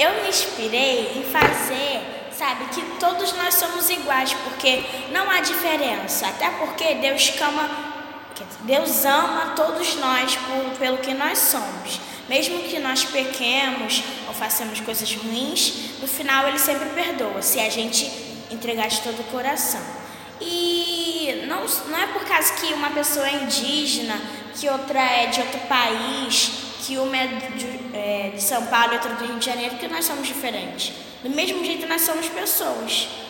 Eu me inspirei em fazer, sabe, que todos nós somos iguais, porque não há diferença. Até porque Deus ama, Deus ama todos nós por, pelo que nós somos. Mesmo que nós pequemos ou façamos coisas ruins, no final Ele sempre perdoa, se a gente entregar de todo o coração. E não, não é por causa que uma pessoa é indígena, que outra é de outro país, que uma é de, é, de São Paulo e outra do Rio de Janeiro, que nós somos diferentes. Do mesmo jeito, nós somos pessoas.